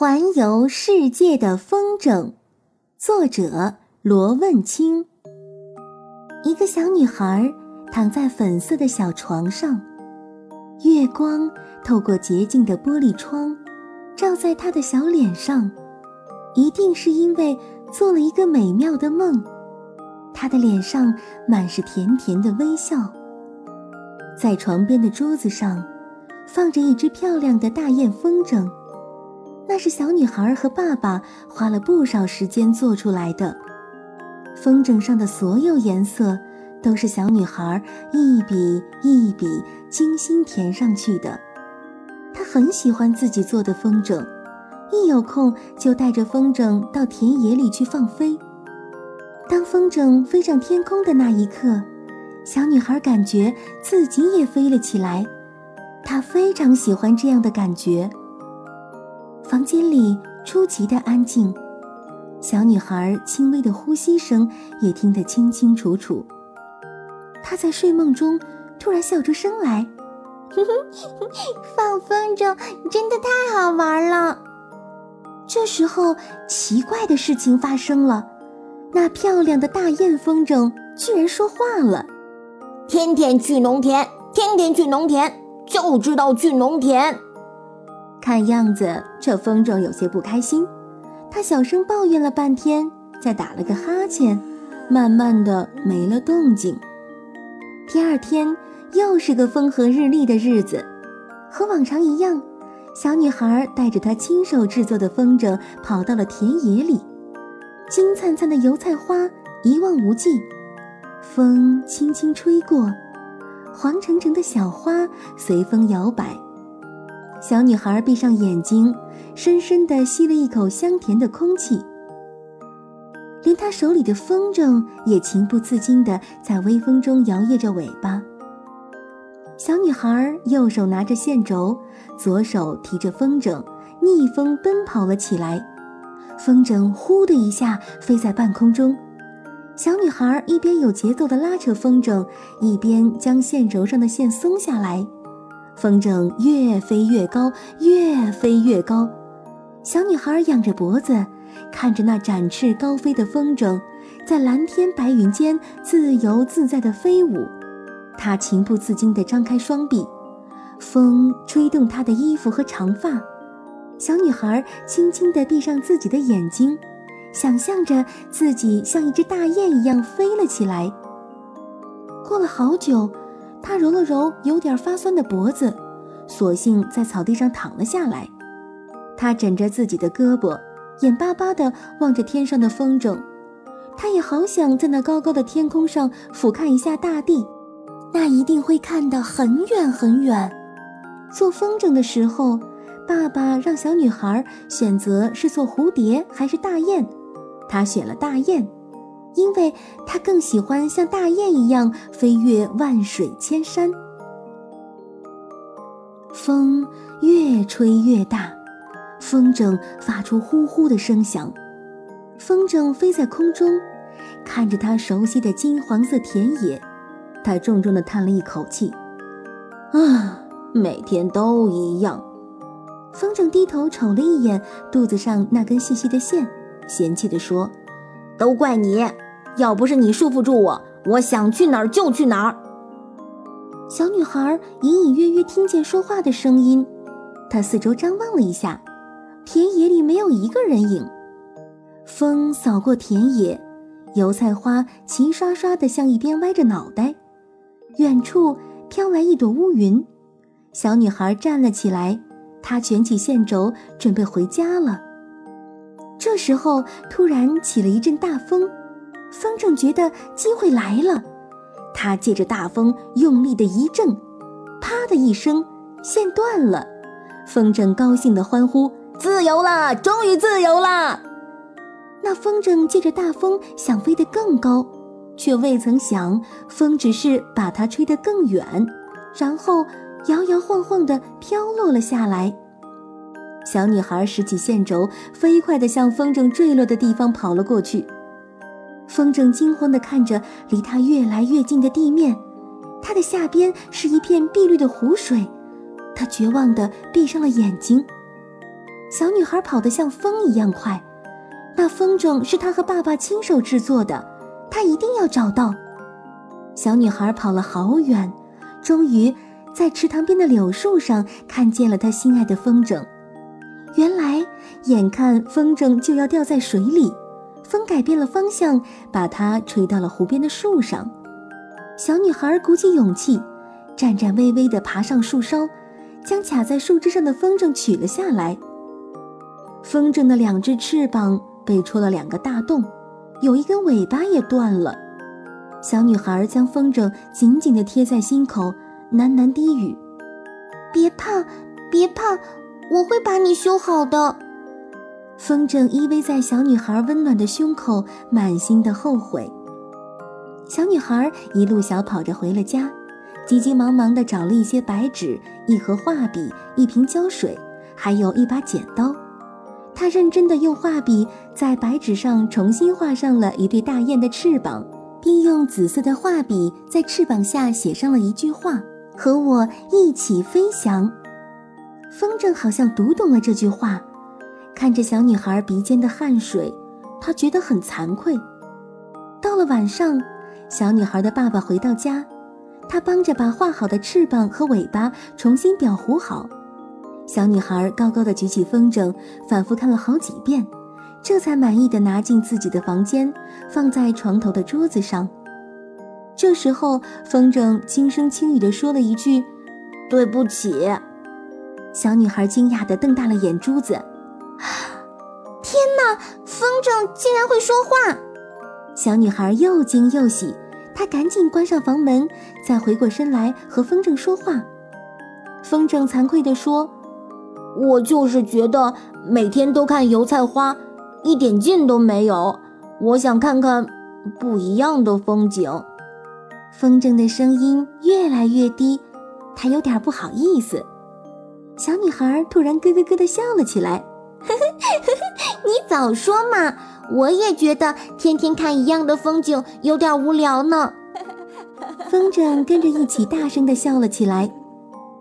环游世界的风筝，作者罗问清。一个小女孩躺在粉色的小床上，月光透过洁净的玻璃窗，照在她的小脸上，一定是因为做了一个美妙的梦。她的脸上满是甜甜的微笑。在床边的桌子上，放着一只漂亮的大雁风筝。那是小女孩和爸爸花了不少时间做出来的。风筝上的所有颜色都是小女孩一笔一笔精心填上去的。她很喜欢自己做的风筝，一有空就带着风筝到田野里去放飞。当风筝飞上天空的那一刻，小女孩感觉自己也飞了起来。她非常喜欢这样的感觉。房间里出奇的安静，小女孩轻微的呼吸声也听得清清楚楚。她在睡梦中突然笑出声来：“放风筝真的太好玩了。”这时候，奇怪的事情发生了，那漂亮的大雁风筝居然说话了：“天天去农田，天天去农田，就知道去农田。”看样子，这风筝有些不开心，他小声抱怨了半天，再打了个哈欠，慢慢的没了动静。第二天又是个风和日丽的日子，和往常一样，小女孩带着她亲手制作的风筝跑到了田野里，金灿灿的油菜花一望无际，风轻轻吹过，黄澄澄的小花随风摇摆。小女孩闭上眼睛，深深地吸了一口香甜的空气。连她手里的风筝也情不自禁地在微风中摇曳着尾巴。小女孩右手拿着线轴，左手提着风筝，逆风奔跑了起来。风筝“呼”的一下飞在半空中，小女孩一边有节奏地拉扯风筝，一边将线轴上的线松下来。风筝越飞越高，越飞越高。小女孩仰着脖子，看着那展翅高飞的风筝，在蓝天白云间自由自在地飞舞。她情不自禁地张开双臂，风吹动她的衣服和长发。小女孩轻轻地闭上自己的眼睛，想象着自己像一只大雁一样飞了起来。过了好久。他揉了揉有点发酸的脖子，索性在草地上躺了下来。他枕着自己的胳膊，眼巴巴地望着天上的风筝。他也好想在那高高的天空上俯瞰一下大地，那一定会看得很远很远。做风筝的时候，爸爸让小女孩选择是做蝴蝶还是大雁，她选了大雁。因为他更喜欢像大雁一样飞越万水千山。风越吹越大，风筝发出呼呼的声响。风筝飞在空中，看着他熟悉的金黄色田野，他重重的叹了一口气：“啊，每天都一样。”风筝低头瞅了一眼肚子上那根细细的线，嫌弃地说：“都怪你。”要不是你束缚住我，我想去哪儿就去哪儿。小女孩隐隐约约听见说话的声音，她四周张望了一下，田野里没有一个人影。风扫过田野，油菜花齐刷刷地向一边歪着脑袋。远处飘来一朵乌云，小女孩站了起来，她卷起线轴，准备回家了。这时候，突然起了一阵大风。风筝觉得机会来了，他借着大风用力的一震，啪的一声，线断了。风筝高兴的欢呼：“自由了，终于自由了！”那风筝借着大风想飞得更高，却未曾想，风只是把它吹得更远，然后摇摇晃晃地飘落了下来。小女孩拾起线轴，飞快地向风筝坠落的地方跑了过去。风筝惊慌地看着离它越来越近的地面，它的下边是一片碧绿的湖水，它绝望地闭上了眼睛。小女孩跑得像风一样快。那风筝是她和爸爸亲手制作的，她一定要找到。小女孩跑了好远，终于在池塘边的柳树上看见了她心爱的风筝。原来，眼看风筝就要掉在水里，风改变了方向，把它吹到了湖边的树上。小女孩鼓起勇气，颤颤巍巍地爬上树梢，将卡在树枝上的风筝取了下来。风筝的两只翅膀被戳了两个大洞，有一根尾巴也断了。小女孩将风筝紧紧地贴在心口，喃喃低语：“别怕，别怕。”我会把你修好的。风筝依偎在小女孩温暖的胸口，满心的后悔。小女孩一路小跑着回了家，急急忙忙地找了一些白纸、一盒画笔、一瓶胶水，还有一把剪刀。她认真地用画笔在白纸上重新画上了一对大雁的翅膀，并用紫色的画笔在翅膀下写上了一句话：“和我一起飞翔。”风筝好像读懂了这句话，看着小女孩鼻尖的汗水，她觉得很惭愧。到了晚上，小女孩的爸爸回到家，他帮着把画好的翅膀和尾巴重新裱糊好。小女孩高高的举起风筝，反复看了好几遍，这才满意的拿进自己的房间，放在床头的桌子上。这时候，风筝轻声轻语的说了一句：“对不起。”小女孩惊讶地瞪大了眼珠子，“天哪！风筝竟然会说话！”小女孩又惊又喜，她赶紧关上房门，再回过身来和风筝说话。风筝惭愧地说：“我就是觉得每天都看油菜花，一点劲都没有。我想看看不一样的风景。”风筝的声音越来越低，她有点不好意思。小女孩突然咯咯咯地笑了起来，呵呵呵呵，你早说嘛！我也觉得天天看一样的风景有点无聊呢。风筝跟着一起大声地笑了起来。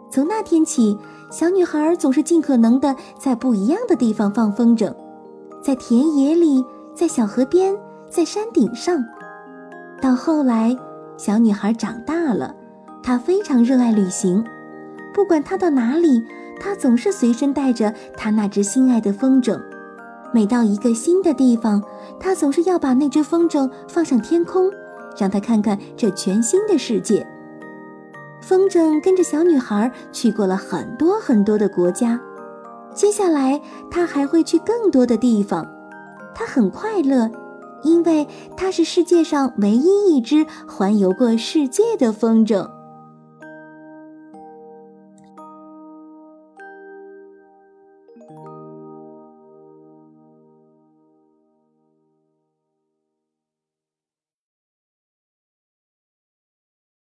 从那天起，小女孩总是尽可能的在不一样的地方放风筝，在田野里，在小河边，在山顶上。到后来，小女孩长大了，她非常热爱旅行，不管她到哪里。他总是随身带着他那只心爱的风筝，每到一个新的地方，他总是要把那只风筝放上天空，让他看看这全新的世界。风筝跟着小女孩去过了很多很多的国家，接下来他还会去更多的地方。他很快乐，因为他是世界上唯一一只环游过世界的风筝。